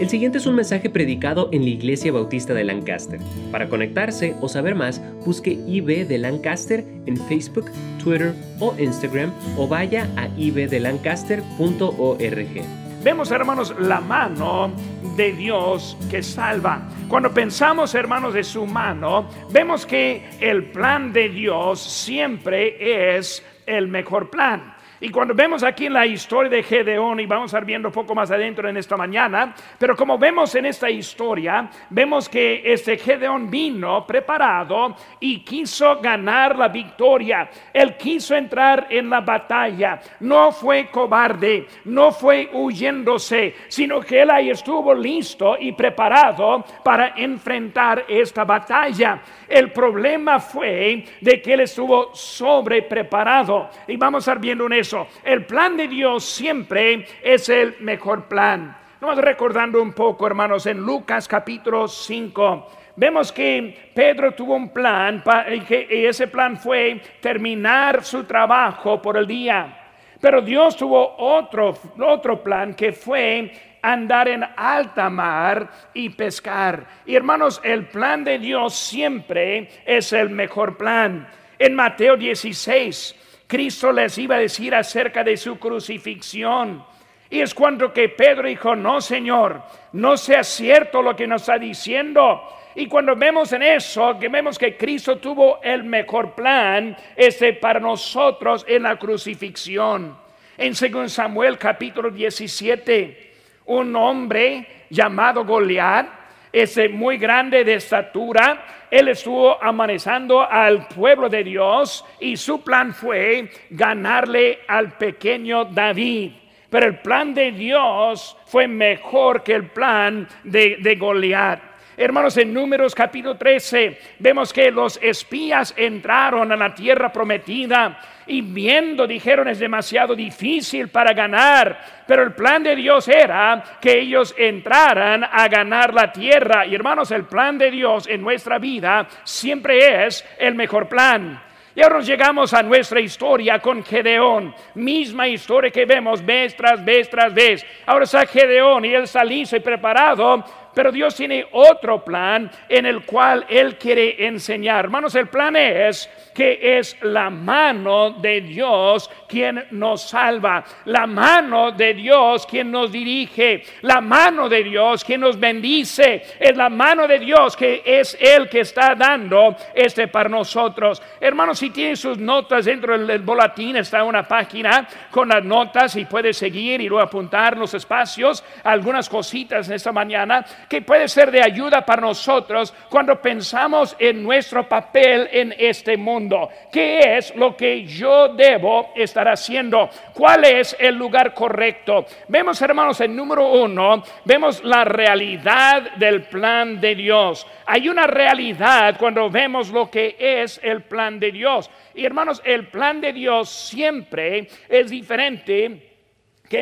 El siguiente es un mensaje predicado en la Iglesia Bautista de Lancaster. Para conectarse o saber más, busque IB de Lancaster en Facebook, Twitter o Instagram o vaya a ibdelancaster.org. Vemos, hermanos, la mano de Dios que salva. Cuando pensamos, hermanos, de su mano, vemos que el plan de Dios siempre es el mejor plan. Y cuando vemos aquí en la historia de Gedeón, y vamos a ir viendo un poco más adentro en esta mañana, pero como vemos en esta historia, vemos que este Gedeón vino preparado y quiso ganar la victoria. Él quiso entrar en la batalla. No fue cobarde, no fue huyéndose, sino que él ahí estuvo listo y preparado para enfrentar esta batalla. El problema fue de que él estuvo sobre preparado. Y vamos a ir viendo en eso el plan de Dios siempre es el mejor plan. Vamos recordando un poco, hermanos, en Lucas capítulo 5. Vemos que Pedro tuvo un plan y ese plan fue terminar su trabajo por el día. Pero Dios tuvo otro, otro plan que fue andar en alta mar y pescar. Y hermanos, el plan de Dios siempre es el mejor plan. En Mateo 16, Cristo les iba a decir acerca de su crucifixión. Y es cuando que Pedro dijo, no Señor, no sea cierto lo que nos está diciendo. Y cuando vemos en eso, que vemos que Cristo tuvo el mejor plan este para nosotros en la crucifixión. En 2 Samuel capítulo 17, un hombre llamado Goliat, ese muy grande de estatura, él estuvo amanezando al pueblo de Dios y su plan fue ganarle al pequeño David. Pero el plan de Dios fue mejor que el plan de, de Goliat. Hermanos, en Números capítulo 13 vemos que los espías entraron a la tierra prometida y viendo dijeron es demasiado difícil para ganar, pero el plan de Dios era que ellos entraran a ganar la tierra. Y hermanos, el plan de Dios en nuestra vida siempre es el mejor plan. Y ahora llegamos a nuestra historia con Gedeón, misma historia que vemos vez tras vez tras vez. Ahora está Gedeón y él está listo y preparado pero Dios tiene otro plan en el cual Él quiere enseñar. Hermanos, el plan es que es la mano de Dios quien nos salva, la mano de Dios quien nos dirige, la mano de Dios quien nos bendice, es la mano de Dios que es Él que está dando este para nosotros. Hermanos, si tienen sus notas dentro del boletín, está una página con las notas y puede seguir y luego apuntar los espacios, algunas cositas en esta mañana que puede ser de ayuda para nosotros cuando pensamos en nuestro papel en este mundo. ¿Qué es lo que yo debo estar haciendo? ¿Cuál es el lugar correcto? Vemos, hermanos, en número uno, vemos la realidad del plan de Dios. Hay una realidad cuando vemos lo que es el plan de Dios. Y hermanos, el plan de Dios siempre es diferente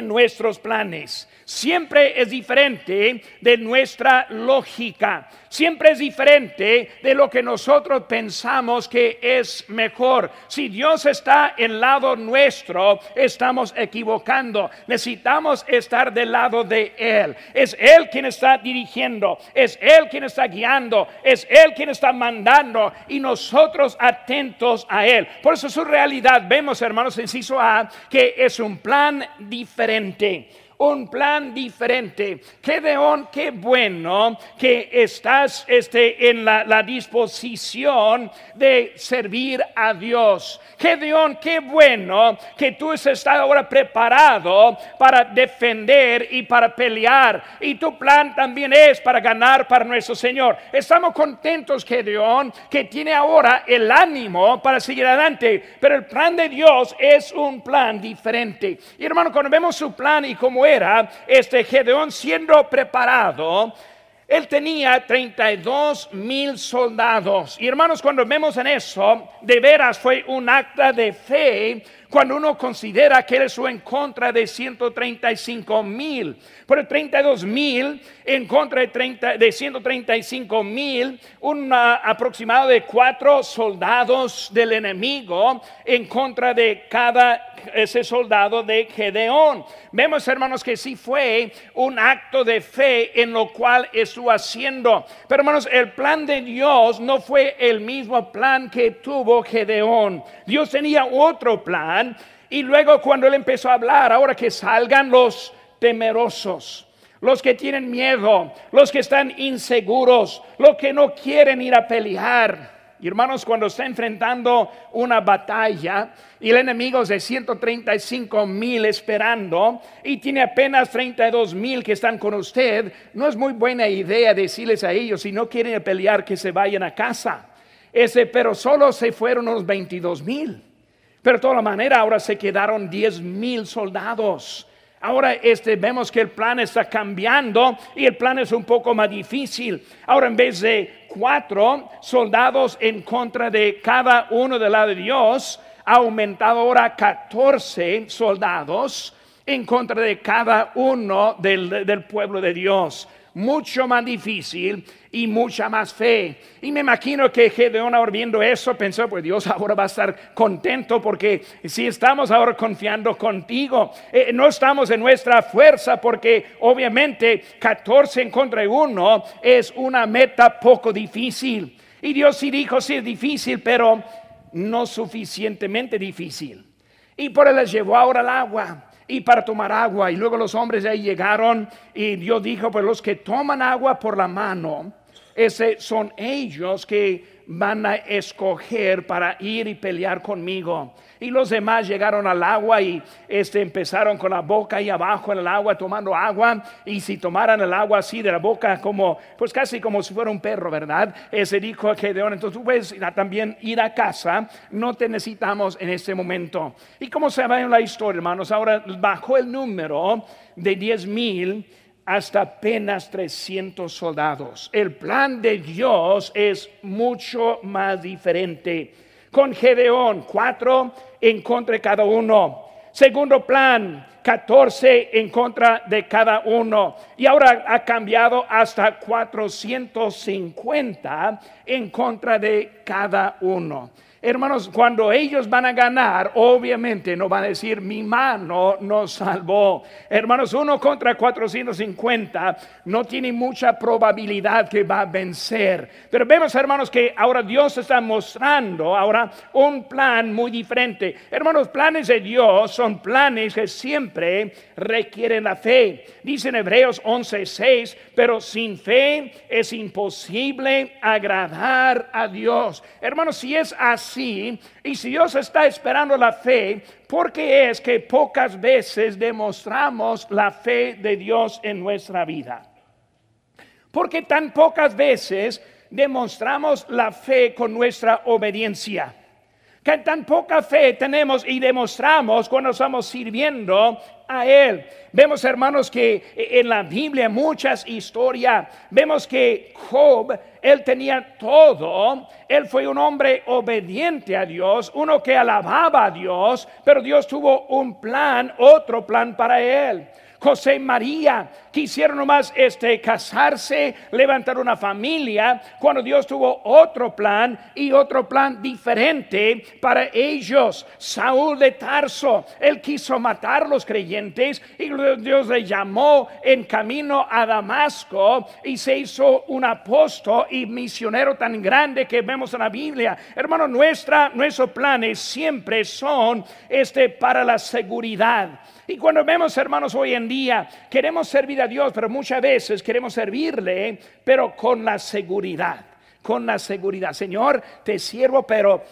nuestros planes. Siempre es diferente de nuestra lógica. Siempre es diferente de lo que nosotros pensamos que es mejor. Si Dios está en lado nuestro, estamos equivocando. Necesitamos estar del lado de Él. Es Él quien está dirigiendo. Es Él quien está guiando. Es Él quien está mandando. Y nosotros atentos a Él. Por eso su realidad, vemos hermanos, inciso A, que es un plan diferente diferente. Un plan diferente. Gedeón, qué bueno que estás este, en la, disposición de servir a Dios. Gedeón, qué bueno que tú estás ahora preparado para defender y para pelear. Y tu plan también es para ganar para nuestro Señor. Estamos contentos, Gedeón, que tiene ahora el ánimo para seguir adelante. Pero el plan de Dios es un plan diferente. Y hermano, cuando vemos su plan y cómo este Gedeón siendo preparado, él tenía 32 mil soldados. Y hermanos, cuando vemos en eso, de veras fue un acta de fe cuando uno considera que él es en contra de 135 mil, pero 32 mil en contra de, 30, de 135 mil, un aproximado de cuatro soldados del enemigo en contra de cada ese soldado de Gedeón. Vemos, hermanos, que sí fue un acto de fe en lo cual estuvo haciendo. Pero, hermanos, el plan de Dios no fue el mismo plan que tuvo Gedeón. Dios tenía otro plan. Y luego cuando él empezó a hablar, ahora que salgan los temerosos los que tienen miedo, los que están inseguros, los que no quieren ir a pelear. Hermanos, cuando está enfrentando una batalla y el enemigo es de 135 mil esperando y tiene apenas 32 mil que están con usted, no es muy buena idea decirles a ellos, si no quieren pelear, que se vayan a casa. Ese, pero solo se fueron los 22 mil. Pero de toda manera ahora se quedaron 10 mil soldados. Ahora este, vemos que el plan está cambiando y el plan es un poco más difícil. Ahora en vez de cuatro soldados en contra de cada uno del lado de Dios, ha aumentado ahora 14 soldados en contra de cada uno del, del pueblo de Dios mucho más difícil y mucha más fe. Y me imagino que Gedeón ahora viendo eso pensó, pues Dios ahora va a estar contento porque si estamos ahora confiando contigo, eh, no estamos en nuestra fuerza porque obviamente 14 en contra de uno es una meta poco difícil. Y Dios sí dijo, sí es difícil, pero no suficientemente difícil. Y por él les llevó ahora al agua y para tomar agua. Y luego los hombres ahí llegaron y Dios dijo, pues los que toman agua por la mano, ese son ellos que van a escoger para ir y pelear conmigo. Y los demás llegaron al agua y este, empezaron con la boca ahí abajo en el agua tomando agua. Y si tomaran el agua así de la boca como, pues casi como si fuera un perro, ¿verdad? Ese dijo a Gedeón, entonces tú puedes también ir a casa, no te necesitamos en este momento. Y como se va en la historia, hermanos, ahora bajó el número de diez mil hasta apenas 300 soldados. El plan de Dios es mucho más diferente. Con Gedeón, cuatro en contra de cada uno. Segundo plan, 14 en contra de cada uno. Y ahora ha cambiado hasta 450 en contra de cada uno. Hermanos, cuando ellos van a ganar, obviamente no van a decir mi mano nos salvó. Hermanos, uno contra 450 no tiene mucha probabilidad que va a vencer. Pero vemos, hermanos, que ahora Dios está mostrando ahora un plan muy diferente. Hermanos, planes de Dios son planes que siempre requieren la fe. Dice en Hebreos 11:6, pero sin fe es imposible agradar a Dios. Hermanos, si es así, y si Dios está esperando la fe, ¿por qué es que pocas veces demostramos la fe de Dios en nuestra vida? Porque tan pocas veces demostramos la fe con nuestra obediencia que tan poca fe tenemos y demostramos cuando estamos sirviendo a Él. Vemos, hermanos, que en la Biblia muchas historias, vemos que Job, él tenía todo, él fue un hombre obediente a Dios, uno que alababa a Dios, pero Dios tuvo un plan, otro plan para él. José y María quisieron nomás este, casarse, levantar una familia, cuando Dios tuvo otro plan y otro plan diferente para ellos. Saúl de Tarso, él quiso matar a los creyentes y Dios le llamó en camino a Damasco y se hizo un apóstol y misionero tan grande que vemos en la Biblia. Hermano, nuestra, nuestros planes siempre son este, para la seguridad. Y cuando vemos, hermanos, hoy en día, queremos servir a Dios, pero muchas veces queremos servirle, pero con la seguridad, con la seguridad. Señor, te sirvo, pero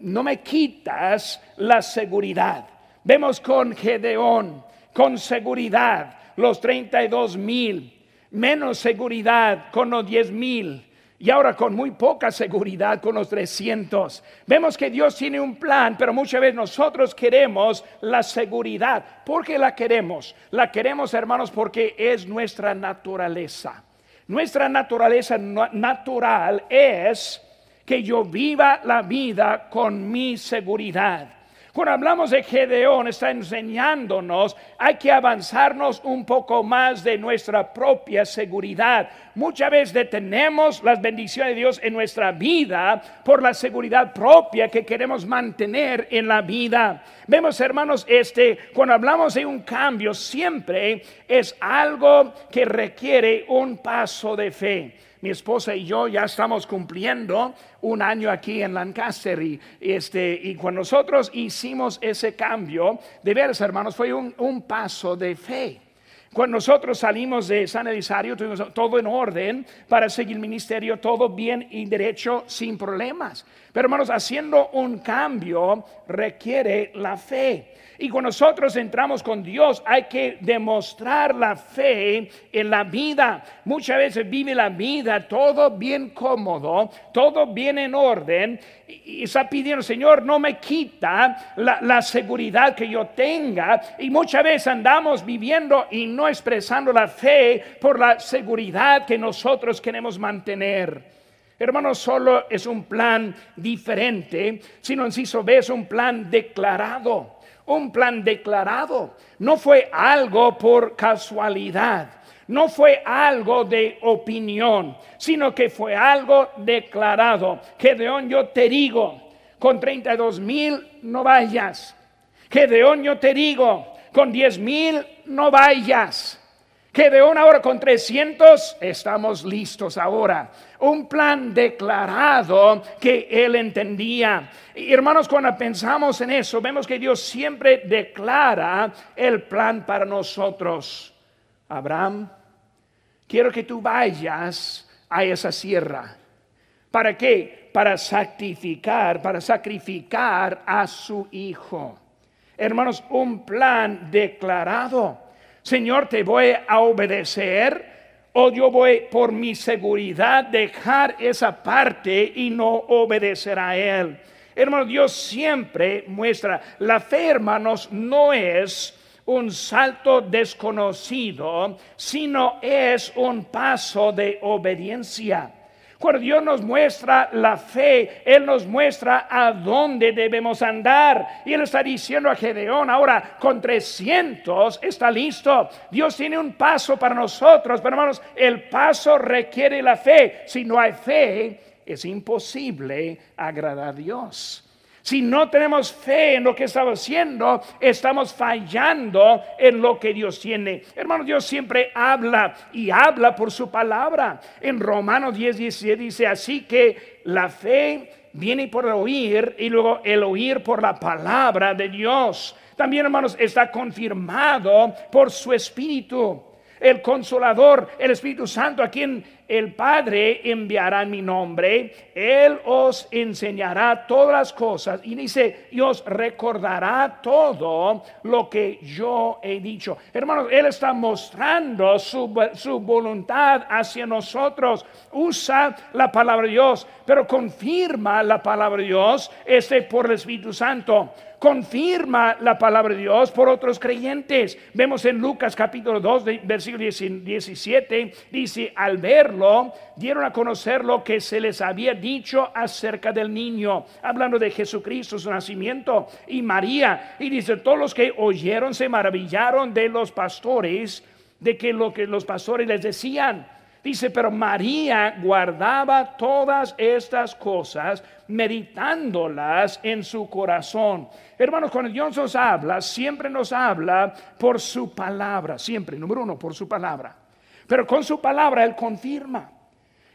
no me quitas la seguridad. Vemos con Gedeón, con seguridad, los 32 mil, menos seguridad con los 10 mil y ahora con muy poca seguridad con los 300. Vemos que Dios tiene un plan, pero muchas veces nosotros queremos la seguridad. ¿Por qué la queremos? La queremos, hermanos, porque es nuestra naturaleza. Nuestra naturaleza natural es que yo viva la vida con mi seguridad. Cuando hablamos de Gedeón, está enseñándonos, hay que avanzarnos un poco más de nuestra propia seguridad. Muchas veces detenemos las bendiciones de Dios en nuestra vida por la seguridad propia que queremos mantener en la vida. Vemos, hermanos, este, cuando hablamos de un cambio, siempre es algo que requiere un paso de fe mi esposa y yo ya estamos cumpliendo un año aquí en Lancaster y, este, y cuando nosotros hicimos ese cambio, de veras hermanos, fue un, un paso de fe. Cuando nosotros salimos de San Elisario, tuvimos todo en orden para seguir el ministerio, todo bien y derecho, sin problemas. Pero hermanos, haciendo un cambio requiere la fe. Y cuando nosotros entramos con Dios hay que demostrar la fe en la vida. Muchas veces vive la vida todo bien cómodo, todo bien en orden. Y está pidiendo, Señor, no me quita la, la seguridad que yo tenga. Y muchas veces andamos viviendo y no expresando la fe por la seguridad que nosotros queremos mantener. Hermanos, solo es un plan diferente, sino en sí es un plan declarado un plan declarado. No fue algo por casualidad. No fue algo de opinión, sino que fue algo declarado. Gedeón, yo te digo, con 32 mil no vayas. Gedeón, yo te digo, con 10 mil no vayas. Gedeón ahora con 300, estamos listos ahora. Un plan declarado que él entendía. Y hermanos, cuando pensamos en eso, vemos que Dios siempre declara el plan para nosotros. Abraham, quiero que tú vayas a esa sierra. ¿Para qué? Para sacrificar, para sacrificar a su hijo. Hermanos, un plan declarado. Señor, te voy a obedecer o yo voy por mi seguridad dejar esa parte y no obedecer a Él. Hermano, Dios siempre muestra, la fe, hermanos, no es un salto desconocido, sino es un paso de obediencia. Cuando Dios nos muestra la fe, Él nos muestra a dónde debemos andar. Y Él está diciendo a Gedeón, ahora con 300 está listo. Dios tiene un paso para nosotros, pero hermanos, el paso requiere la fe. Si no hay fe, es imposible agradar a Dios. Si no tenemos fe en lo que estamos haciendo, estamos fallando en lo que Dios tiene. Hermano, Dios siempre habla y habla por su palabra. En Romanos 10, 17 dice así que la fe viene por el oír y luego el oír por la palabra de Dios. También, hermanos, está confirmado por su espíritu el consolador, el Espíritu Santo, a quien el Padre enviará en mi nombre. Él os enseñará todas las cosas y dice, y os recordará todo lo que yo he dicho. Hermanos, Él está mostrando su, su voluntad hacia nosotros. Usa la palabra de Dios, pero confirma la palabra de Dios este por el Espíritu Santo confirma la palabra de Dios por otros creyentes. Vemos en Lucas capítulo 2, versículo 17, dice, al verlo, dieron a conocer lo que se les había dicho acerca del niño, hablando de Jesucristo, su nacimiento, y María. Y dice, todos los que oyeron se maravillaron de los pastores, de que lo que los pastores les decían. Dice, pero María guardaba todas estas cosas, meditándolas en su corazón. Hermanos, cuando Dios nos habla, siempre nos habla por su palabra, siempre, número uno, por su palabra. Pero con su palabra Él confirma.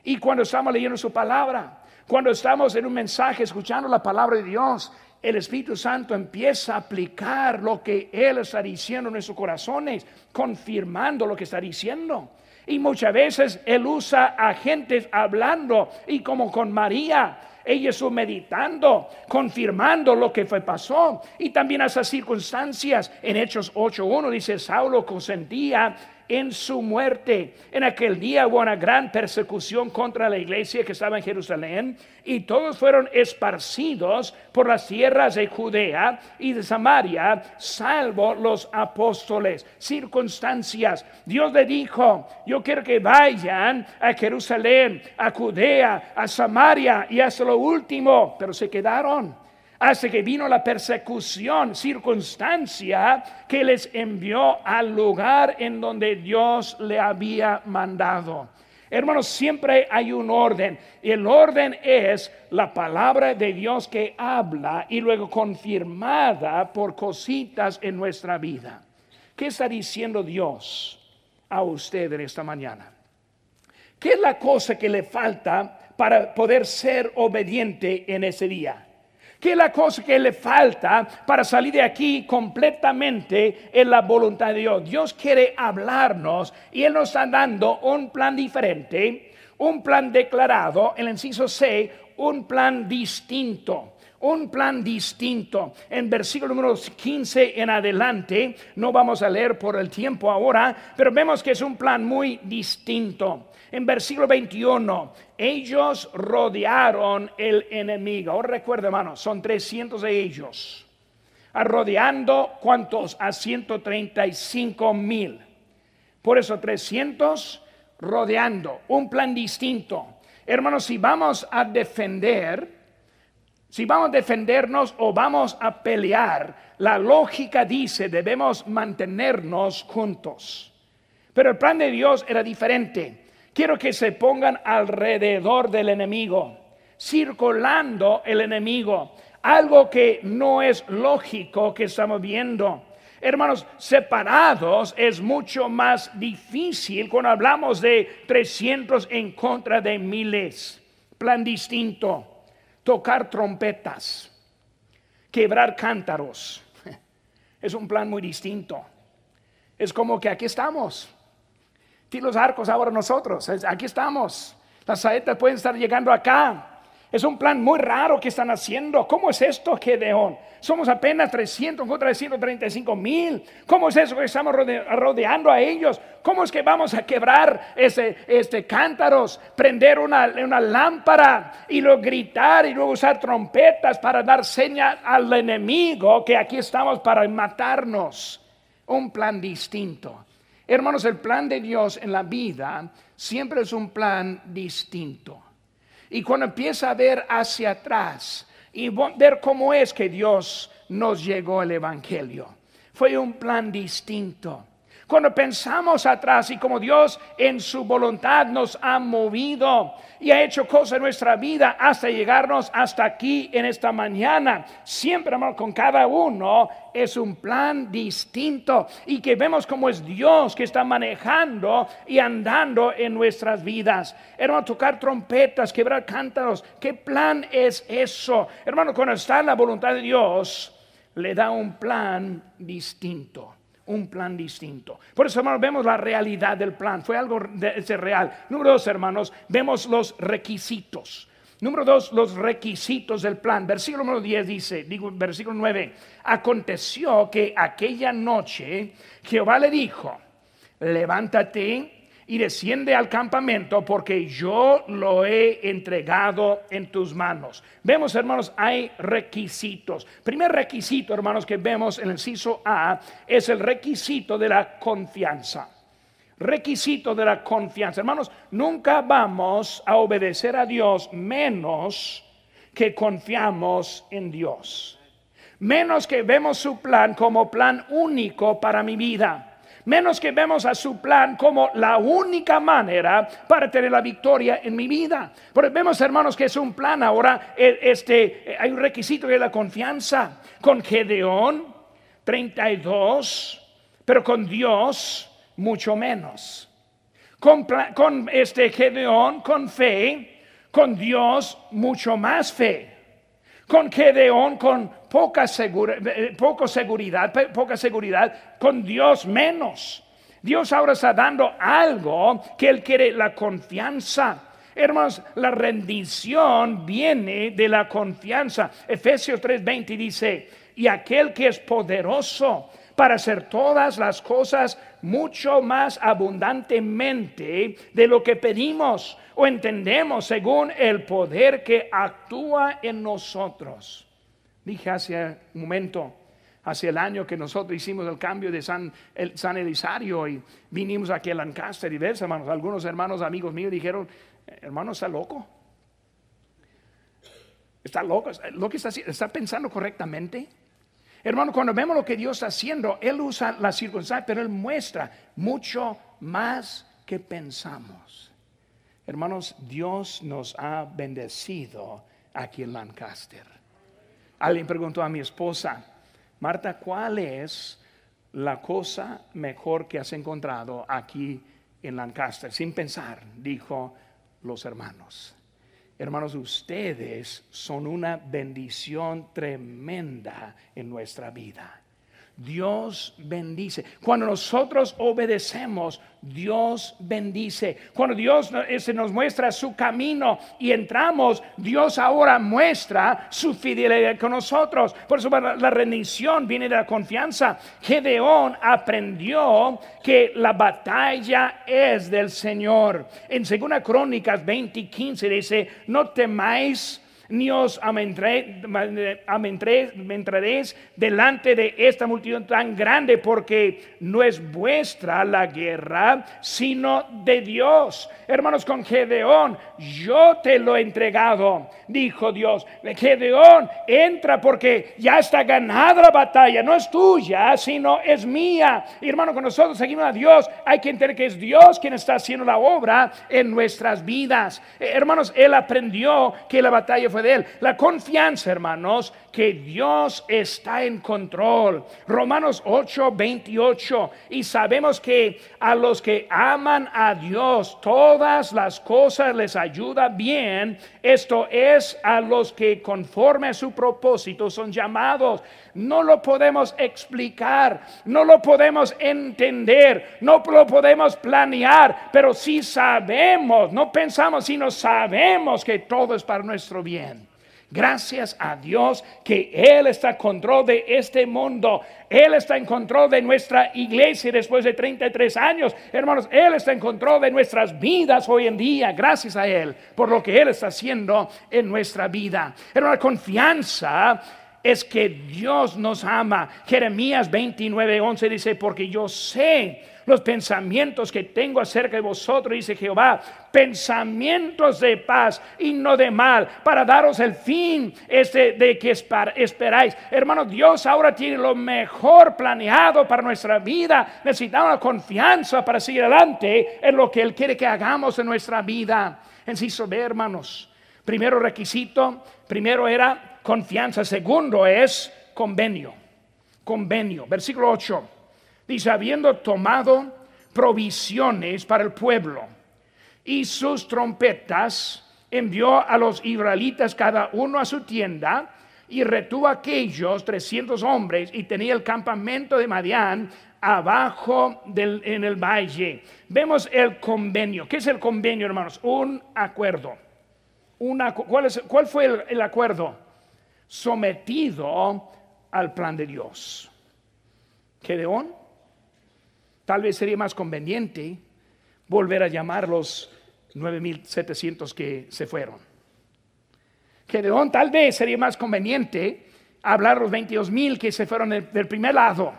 Y cuando estamos leyendo su palabra, cuando estamos en un mensaje escuchando la palabra de Dios, el Espíritu Santo empieza a aplicar lo que Él está diciendo en nuestros corazones, confirmando lo que está diciendo. Y muchas veces Él usa a gentes hablando y como con María. Ella estuvo meditando, confirmando lo que fue pasó. Y también esas circunstancias. En Hechos 8.1 dice, Saulo consentía en su muerte. En aquel día hubo una gran persecución contra la iglesia que estaba en Jerusalén y todos fueron esparcidos por las tierras de Judea y de Samaria, salvo los apóstoles. Circunstancias. Dios le dijo, yo quiero que vayan a Jerusalén, a Judea, a Samaria y hasta lo último, pero se quedaron hasta que vino la persecución, circunstancia que les envió al lugar en donde Dios le había mandado. Hermanos, siempre hay un orden. El orden es la palabra de Dios que habla y luego confirmada por cositas en nuestra vida. ¿Qué está diciendo Dios a usted en esta mañana? ¿Qué es la cosa que le falta para poder ser obediente en ese día? ¿Qué es la cosa que le falta para salir de aquí completamente en la voluntad de Dios? Dios quiere hablarnos y Él nos está dando un plan diferente, un plan declarado, el inciso C, un plan distinto un plan distinto. En versículo número 15 en adelante, no vamos a leer por el tiempo ahora, pero vemos que es un plan muy distinto. En versículo 21, ellos rodearon el enemigo. Ahora recuerda, hermano, son 300 de ellos. Rodeando, ¿cuántos? A 135 mil. Por eso 300 rodeando, un plan distinto. Hermanos, si vamos a defender, si vamos a defendernos o vamos a pelear, la lógica dice debemos mantenernos juntos. Pero el plan de Dios era diferente. Quiero que se pongan alrededor del enemigo, circulando el enemigo. Algo que no es lógico que estamos viendo. Hermanos, separados es mucho más difícil cuando hablamos de 300 en contra de miles. Plan distinto. Tocar trompetas. Quebrar cántaros. Es un plan muy distinto. Es como que aquí estamos los arcos ahora nosotros. Aquí estamos. Las saetas pueden estar llegando acá. Es un plan muy raro que están haciendo. ¿Cómo es esto, Gedeón? Somos apenas 300 contra 135 mil. ¿Cómo es eso que estamos rodeando a ellos? ¿Cómo es que vamos a quebrar ese, este cántaros, prender una, una lámpara y luego gritar y luego usar trompetas para dar señal al enemigo que aquí estamos para matarnos? Un plan distinto. Hermanos, el plan de Dios en la vida siempre es un plan distinto. Y cuando empieza a ver hacia atrás y ver cómo es que Dios nos llegó el Evangelio, fue un plan distinto. Cuando pensamos atrás y como Dios en su voluntad nos ha movido y ha hecho cosas en nuestra vida hasta llegarnos hasta aquí en esta mañana, siempre amor, con cada uno es un plan distinto y que vemos cómo es Dios que está manejando y andando en nuestras vidas. Hermano, tocar trompetas, quebrar cántaros, ¿qué plan es eso? Hermano, cuando está en la voluntad de Dios, le da un plan distinto un plan distinto. Por eso, hermanos, vemos la realidad del plan. Fue algo de, real. Número dos, hermanos, vemos los requisitos. Número dos, los requisitos del plan. Versículo número 10 dice, digo, versículo 9, aconteció que aquella noche Jehová le dijo, levántate y desciende al campamento porque yo lo he entregado en tus manos. Vemos, hermanos, hay requisitos. Primer requisito, hermanos, que vemos en el inciso A es el requisito de la confianza. Requisito de la confianza. Hermanos, nunca vamos a obedecer a Dios menos que confiamos en Dios. Menos que vemos su plan como plan único para mi vida menos que vemos a su plan como la única manera para tener la victoria en mi vida. Porque vemos, hermanos, que es un plan ahora, este, hay un requisito de la confianza. Con Gedeón, 32, pero con Dios, mucho menos. Con, con este Gedeón, con fe, con Dios, mucho más fe con Gedeón con poca, eh, poca seguridad, poca seguridad, con Dios menos. Dios ahora está dando algo que Él quiere, la confianza. Hermanos, la rendición viene de la confianza. Efesios 3:20 dice, y aquel que es poderoso para hacer todas las cosas mucho más abundantemente de lo que pedimos o entendemos según el poder que actúa en nosotros. Dije hace un momento, hace el año que nosotros hicimos el cambio de San, el, San Elisario y vinimos aquí a Lancaster y ves, hermanos, algunos hermanos amigos míos dijeron, hermano, está loco. Está loco, lo que está está pensando correctamente. Hermano, cuando vemos lo que Dios está haciendo, Él usa la circunstancia, pero Él muestra mucho más que pensamos. Hermanos, Dios nos ha bendecido aquí en Lancaster. Alguien preguntó a mi esposa, Marta, ¿cuál es la cosa mejor que has encontrado aquí en Lancaster? Sin pensar, dijo los hermanos. Hermanos, ustedes son una bendición tremenda en nuestra vida. Dios bendice. Cuando nosotros obedecemos, Dios bendice. Cuando Dios se nos muestra su camino y entramos, Dios ahora muestra su fidelidad con nosotros. Por eso la rendición viene de la confianza. Gedeón aprendió que la batalla es del Señor. En 2 Crónicas 20 y 15 dice, no temáis ni os entraréis delante de esta multitud tan grande, porque no es vuestra la guerra, sino de Dios. Hermanos, con Gedeón, yo te lo he entregado, dijo Dios. Gedeón, entra porque ya está ganada la batalla, no es tuya, sino es mía. Y hermano, con nosotros seguimos a Dios, hay que entender que es Dios quien está haciendo la obra en nuestras vidas. Hermanos, él aprendió que la batalla fue de él. La confianza, hermanos, que Dios está en control. Romanos 8, 28. Y sabemos que a los que aman a Dios, todas las cosas les ayuda bien. Esto es a los que conforme a su propósito son llamados. No lo podemos explicar, no lo podemos entender, no lo podemos planear, pero si sabemos, no pensamos, sino sabemos que todo es para nuestro bien. Gracias a Dios que Él está en control de este mundo. Él está en control de nuestra iglesia después de 33 años. Hermanos, Él está en control de nuestras vidas hoy en día. Gracias a Él por lo que Él está haciendo en nuestra vida. Hermano, confianza es que Dios nos ama. Jeremías 29, 11 dice, porque yo sé los pensamientos que tengo acerca de vosotros, dice Jehová, pensamientos de paz y no de mal, para daros el fin este de que esperáis. Hermanos, Dios ahora tiene lo mejor planeado para nuestra vida. Necesitamos confianza para seguir adelante en lo que Él quiere que hagamos en nuestra vida. Enciso B, hermanos. Primero requisito, primero era confianza. Segundo es convenio. Convenio. Versículo 8. Dice, habiendo tomado provisiones para el pueblo y sus trompetas, envió a los israelitas cada uno a su tienda y retuvo a aquellos 300 hombres y tenía el campamento de Madián abajo del, en el valle. Vemos el convenio. ¿Qué es el convenio, hermanos? Un acuerdo. ¿cuál, ¿Cuál fue el acuerdo? Sometido al plan de Dios. Gedeón Tal vez sería más conveniente volver a llamar los 9.700 que se fueron. Gedeón, tal vez sería más conveniente hablar los 22.000 que se fueron del, primer lado.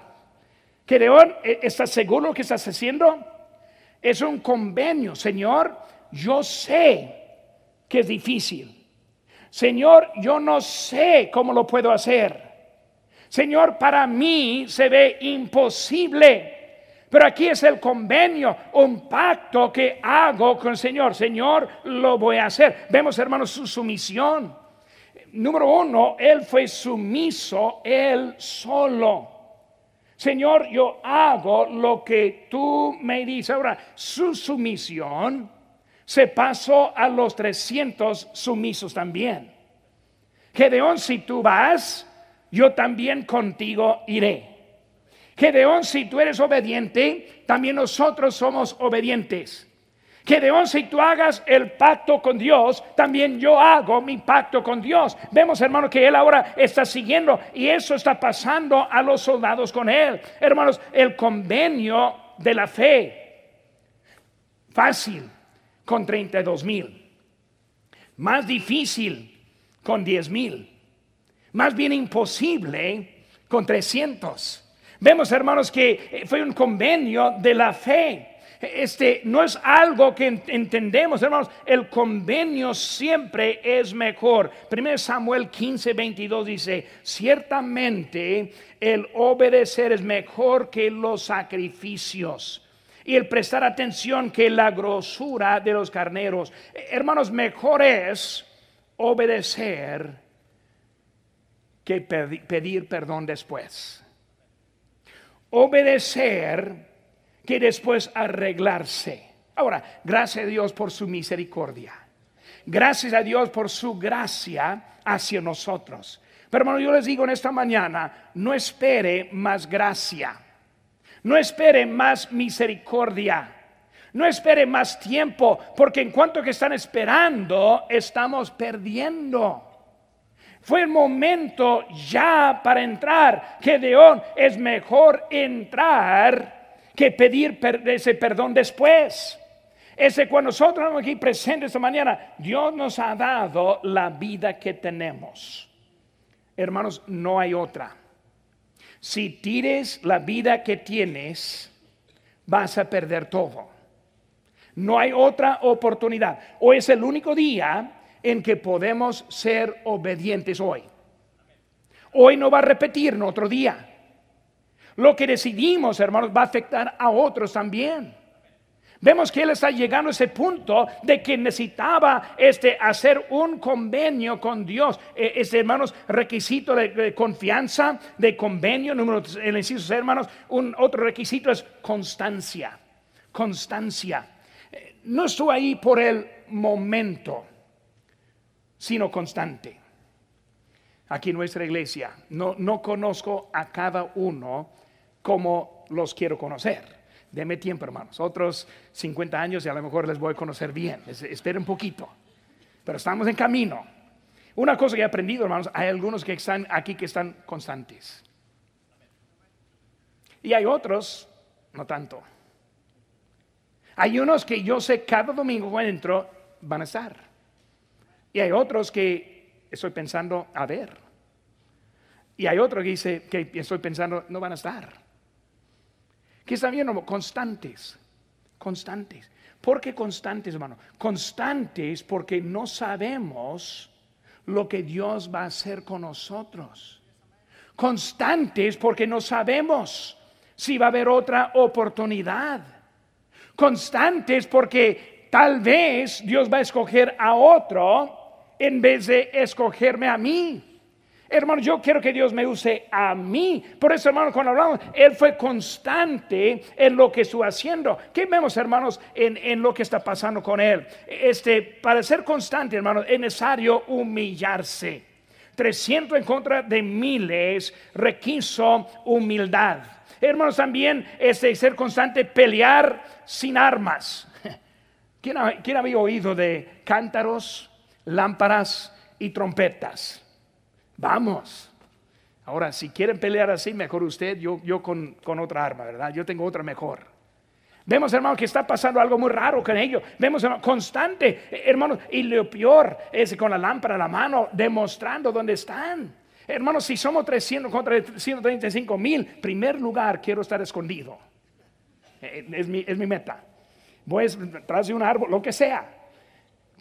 Gedeón, ¿e-, ¿estás seguro lo que estás haciendo? Es un convenio, Señor. Yo sé que es difícil. Señor, yo no sé cómo lo puedo hacer. Señor, para mí se ve imposible. Pero aquí es el convenio, un pacto que hago con el Señor. Señor, lo voy a hacer. Vemos, hermanos, su sumisión. Número uno, Él fue sumiso, Él solo. Señor, yo hago lo que tú me dices. Ahora, su sumisión se pasó a los 300 sumisos también. Gedeón, si tú vas, yo también contigo iré. Gedeón, si tú eres obediente, también nosotros somos obedientes. Gedeón, si tú hagas el pacto con Dios, también yo hago mi pacto con Dios. Vemos, hermano, que él ahora está siguiendo y eso está pasando a los soldados con él. Hermanos, el convenio de la fe. Fácil con 32 mil. Más difícil con 10 mil. Más bien imposible con 300. Vemos, hermanos, que eh, fue un convenio de la fe. Este no es algo que entendemos, hermanos. El convenio siempre es mejor. 1 Samuel 15, 22 dice: Ciertamente el obedecer es mejor que los sacrificios y el prestar atención que la grosura de los carneros. Hermanos, mejor es obedecer que pedir perdón después. Obedecer que después arreglarse. Ahora, gracias a Dios por su misericordia. Gracias a Dios por su gracia hacia nosotros. Pero hermano, yo les digo en esta mañana, no espere más gracia. No espere más misericordia. No espere más tiempo, porque en cuanto que están esperando, estamos perdiendo. Fue el momento ya para entrar. Que León es mejor entrar que pedir ese perdón después. Ese cuando nosotros estamos aquí presentes esta mañana, Dios nos ha dado la vida que tenemos. Hermanos, no hay otra. Si tires la vida que tienes, vas a perder todo. No hay otra oportunidad. Hoy es el único día en que podemos ser obedientes hoy. Hoy no va a repetir otro día. Lo que decidimos, hermanos, va a afectar a otros también. Vemos que él está llegando a ese punto de que necesitaba este, hacer un convenio con Dios. E, este, hermanos, requisito de, confianza, de convenio, número, el inciso, hermanos, un otro requisito es constancia. Constancia. Eh, no estoy ahí por el momento, sino constante. Aquí en nuestra iglesia, no, no conozco a cada uno como los quiero conocer. Deme tiempo, hermanos. Otros 50 años y a lo mejor les voy a conocer bien. Esperen un poquito. Pero estamos en camino. Una cosa que he aprendido, hermanos, hay algunos que están aquí que están constantes. Y hay otros, no tanto. Hay unos que yo sé cada domingo cuando entro van a estar. Y hay otros que estoy pensando a ver. Y hay otros que dice que estoy pensando no van a estar. ¿Qué están viendo? Constantes, constantes. ¿Por qué constantes, hermano? Constantes porque no sabemos lo que Dios va a hacer con nosotros. Constantes porque no sabemos si va a haber otra oportunidad. Constantes porque tal vez Dios va a escoger a otro en vez de escogerme a mí. Hermano, yo quiero que Dios me use a mí. Por eso, hermano, cuando hablamos, Él fue constante en lo que estuvo haciendo. ¿Qué vemos, hermanos, en, lo que está pasando con Él? Este, para ser constante, hermanos, es necesario humillarse. 300 en contra de miles requiso humildad. Hermanos, también este, ser constante, pelear sin armas. ¿Quién, ¿Quién había oído de cántaros, lámparas y trompetas? Vamos. Ahora, si quieren pelear así, mejor usted, yo, yo con, otra arma, ¿verdad? Yo tengo otra mejor. Vemos, hermano, que está pasando algo muy raro con ellos. Vemos, hermano, constante, hermano, y lo peor es con la lámpara a la mano, demostrando dónde están. Hermanos, si somos 300 contra 135 mil, primer lugar quiero estar escondido. Eh, es mi, es mi meta. Voy tras de un árbol, lo que sea.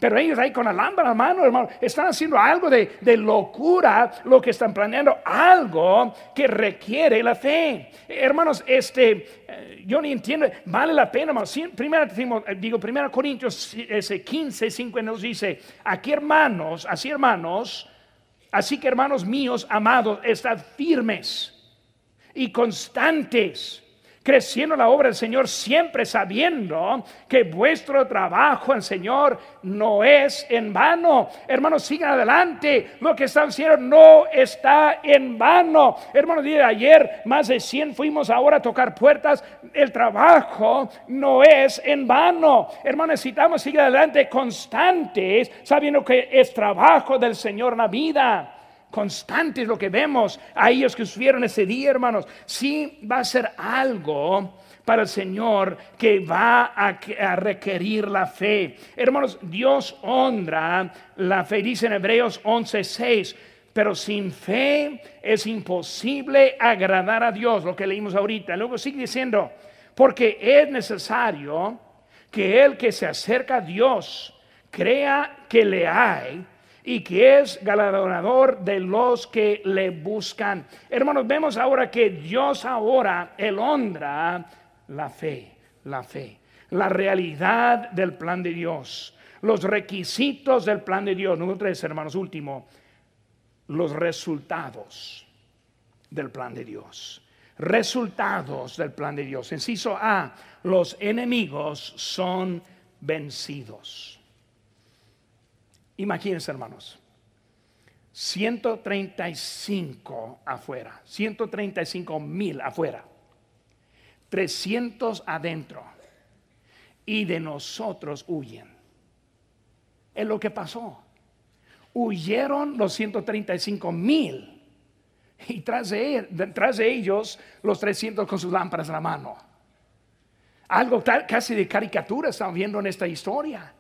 Pero ellos ahí con en la mano, hermano, están haciendo algo de, locura, lo que están planeando, algo que requiere la fe. Hermanos, este, eh, yo ni entiendo, vale la pena, hermano. Primero, eh, digo, primero Corintios 15, 5 nos dice, aquí hermanos, así hermanos, así que hermanos míos, amados, estad firmes y constantes creciendo la obra del Señor, siempre sabiendo que vuestro trabajo en Señor no es en vano. Hermanos, sigan adelante. Lo que están haciendo no está en vano. Hermanos, ayer más de 100 fuimos ahora a tocar puertas. El trabajo no es en vano. Hermanos, necesitamos seguir adelante constantes, sabiendo que es trabajo del Señor en la vida constantes lo que vemos a ellos que estuvieron ese día, hermanos. Sí va a ser algo para el Señor que va a, requerir la fe. Hermanos, Dios honra la fe, dice en Hebreos 11:6. Pero sin fe es imposible agradar a Dios, lo que leímos ahorita. Luego sigue diciendo, Porque es necesario que el que se acerca a Dios crea que le hay y que es galardonador de los que le buscan. Hermanos, vemos ahora que Dios ahora el honra la fe, la fe, la realidad del plan de Dios, los requisitos del plan de Dios. Número tres, hermanos, último, los resultados del plan de Dios. Resultados del plan de Dios. Inciso A, los enemigos son vencidos. Imagínense, hermanos, 135 afuera, 135 mil afuera, 300 adentro, y de nosotros huyen. Es lo que pasó. Huyeron los 135 mil y tras de, tras de ellos los 300 con sus lámparas en la mano. Algo casi de caricatura estamos viendo en esta historia.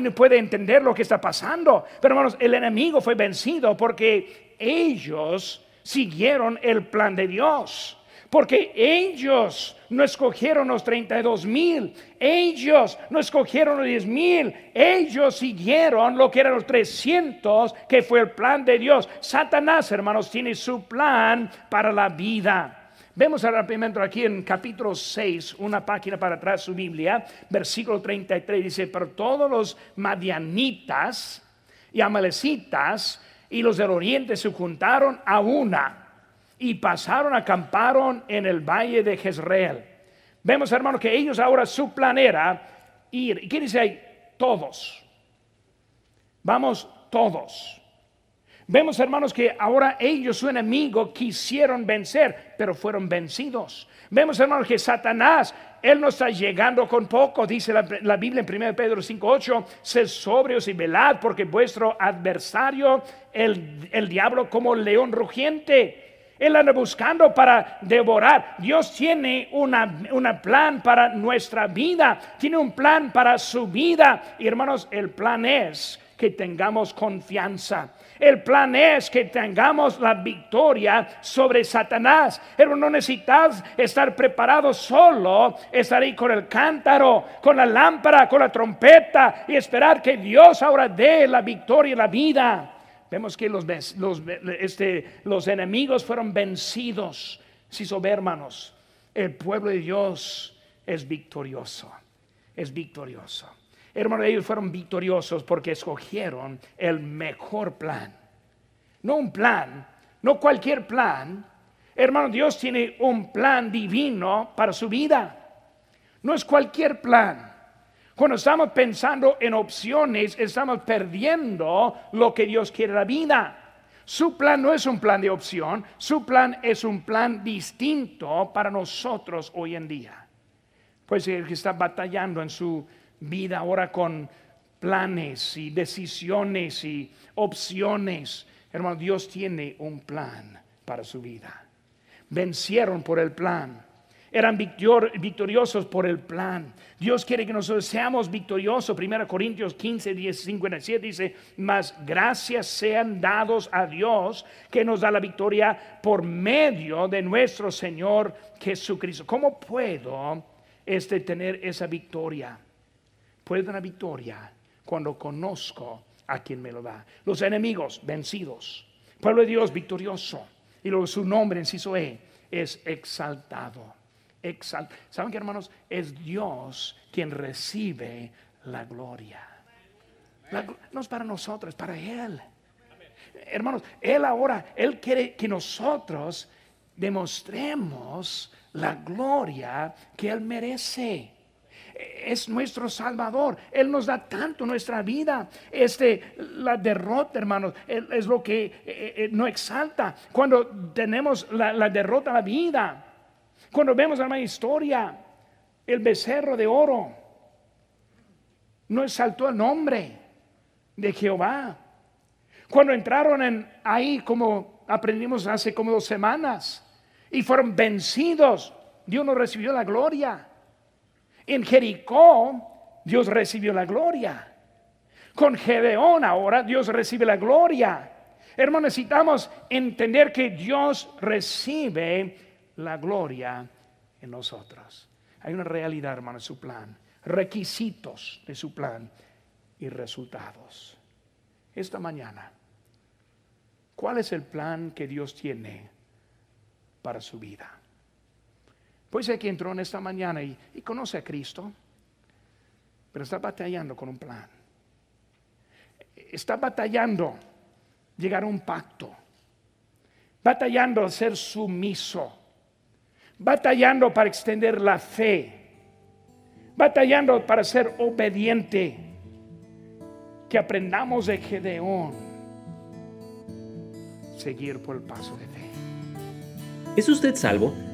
No puede entender lo que está pasando. Pero hermanos, el enemigo fue vencido porque ellos siguieron el plan de Dios. Porque ellos no escogieron los 32 mil, ellos no escogieron los 10 mil, ellos siguieron lo que eran los 300, que fue el plan de Dios. Satanás, hermanos, tiene su plan para la vida. Vemos primero aquí en capítulo 6, una página para atrás su Biblia, versículo 33, dice, pero todos los madianitas y amalecitas y los del oriente se juntaron a una y pasaron, acamparon en el valle de Jezreel. Vemos, hermano, que ellos ahora su plan era ir. ¿Y qué dice ahí? Todos. Vamos todos. Vemos, hermanos, que ahora ellos, su enemigo, quisieron vencer, pero fueron vencidos. Vemos, hermanos, que Satanás, él no está llegando con poco, dice la, Biblia en 1 Pedro 5:8, sed sobrios y velad, porque vuestro adversario, el, el diablo, como león rugiente, él anda buscando para devorar. Dios tiene una, plan para nuestra vida, tiene un plan para su vida. Y hermanos, el plan es que tengamos confianza. El plan es que tengamos la victoria sobre Satanás. Pero no necesitas estar preparado solo, estar ahí con el cántaro, con la lámpara, con la trompeta y esperar que Dios ahora dé la victoria y la vida. Vemos que los, los, este, los enemigos fueron vencidos. Si sobre hermanos, el pueblo de Dios es victorioso, es victorioso. Hermanos, ellos fueron victoriosos porque escogieron el mejor plan. No un plan, no cualquier plan. Hermano, Dios tiene un plan divino para su vida. No es cualquier plan. Cuando estamos pensando en opciones, estamos perdiendo lo que Dios quiere en la vida. Su plan no es un plan de opción, su plan es un plan distinto para nosotros hoy en día. Pues el que está batallando en su vida ahora con planes y decisiones y opciones. Hermano, Dios tiene un plan para su vida. Vencieron por el plan. Eran victoriosos por el plan. Dios quiere que nosotros seamos victoriosos. 1 Corintios 15, 10, 57 dice, mas gracias sean dados a Dios que nos da la victoria por medio de nuestro Señor Jesucristo. ¿Cómo puedo este, tener esa victoria? Puede una victoria cuando conozco a quien me lo da. Los enemigos vencidos, pueblo de Dios victorioso. Y luego su nombre, inciso E, es exaltado. Exalt ¿Saben qué, hermanos? Es Dios quien recibe la gloria. no es para nosotros, es para Él. Hermanos, Él ahora, Él quiere que nosotros demostremos la gloria que Él merece es nuestro Salvador. Él nos da tanto nuestra vida. Este, la derrota, hermanos, es lo que eh, eh, no exalta. Cuando tenemos la, derrota la vida, cuando vemos la historia, el becerro de oro no exaltó el nombre de Jehová. Cuando entraron en ahí, como aprendimos hace como dos semanas, y fueron vencidos, Dios no recibió la gloria. En Jericó Dios recibió la gloria. Con Gedeón ahora Dios recibe la gloria. Hermanos, necesitamos entender que Dios recibe la gloria en nosotros. Hay una realidad, hermano, en su plan, requisitos de su plan y resultados. Esta mañana, ¿cuál es el plan que Dios tiene para su vida? Pues aquí entró en esta mañana y, conoce a Cristo, pero está batallando con un plan. Está batallando llegar a un pacto, batallando ser sumiso, batallando para extender la fe, batallando para ser obediente. Que aprendamos de Gedeón, seguir por el paso de fe. ¿Es usted salvo?